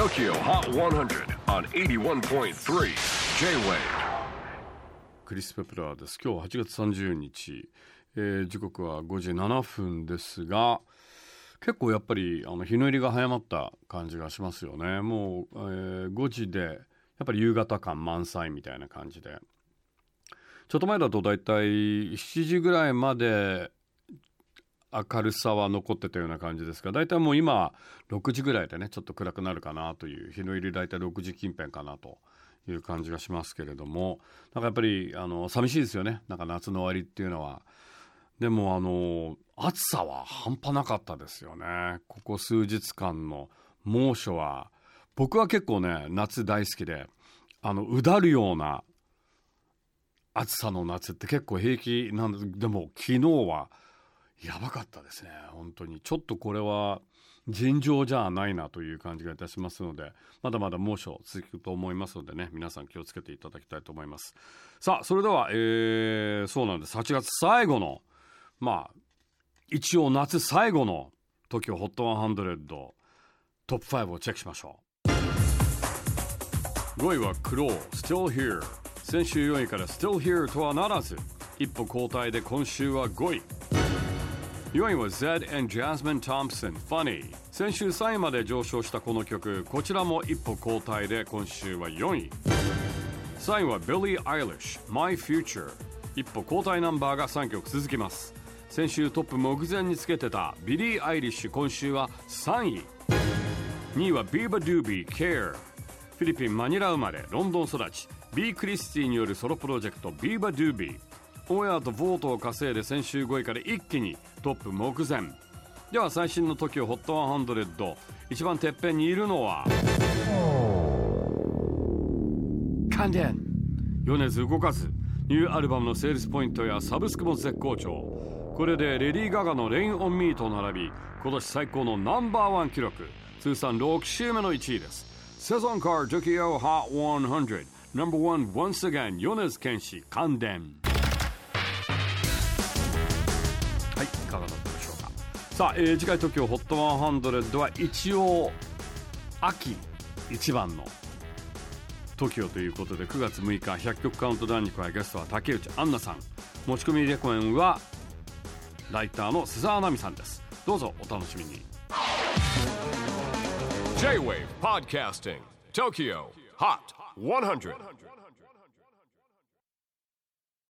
TOKYO HOT 100 on 81.3 J-WAVE. クリス・ペプラーです。今日は8月30日、えー時刻は5時7分ですが結構やっぱりあの日の入りが早まった感じがしますよね。もう、えー5時でやっぱり夕方感満載みたいな感じで。ちょっと前だとだいたい7時ぐらいまで明るさは残ってたような感じですが大体もう今6時ぐらいでねちょっと暗くなるかなという日の入り大体6時近辺かなという感じがしますけれどもなんかやっぱりあの寂しいですよね。なんか夏の終わりっていうのは。でもあの暑さは半端なかったですよね。ここ数日間の猛暑は。僕は結構ね夏大好きであのうだるような暑さの夏って結構平気なんでも昨日はやばかったですね本当に。ちょっとこれは尋常じゃないなという感じがいたしますのでまだまだ猛暑続くと思いますのでね皆さん気をつけていただきたいと思います。さあそれでは、えーそうなんです。8月最後のまあ一応夏最後の TOKIOHOT100 トップ5をチェックしましょう。5位はクロー Still Here 先週4位から Still Here とはならず一歩後退で今週は5位。4位は Zedd and Jasmine Thompson Funny. 先週3位まで上昇したこの曲こちらも一歩後退で今週は4位。3位は Billie Eilish My Future 一歩後退ナンバーが3曲続きます。先週トップ目前につけてたビリー・アイリッシュ今週は3位。2位はビーバ・ドゥービー Care フィリピン・マニラ生まれロンドン育ち。B・ クリスティによるソロプロジェクトビーバ・ドゥービーオンエアと vote を稼いで先週5位から一気にトップ目前。では最新の TOKIOHOT100 一番てっぺんにいるのは？感電米津動かず。ニューアルバムのセールスポイントやサブスクも絶好調。これでレディー・ガガの「レイン・オン・ミー」と並び今年最高のナンバーワン記録。通算6週目の1位です。セゾンカー Tokyo Hot 100 No.1 once again 米津玄師関電さあ、えー次回 TOKIOHOT100 は一応秋一番の TOKIO ということで9月6日100曲カウントダウンに加えゲストは竹内杏奈さん。持ち込みレコメンはライターの須沢奈美さんです。どうぞお楽しみに。J-WAVE PODCASTING TOKYO HOT 100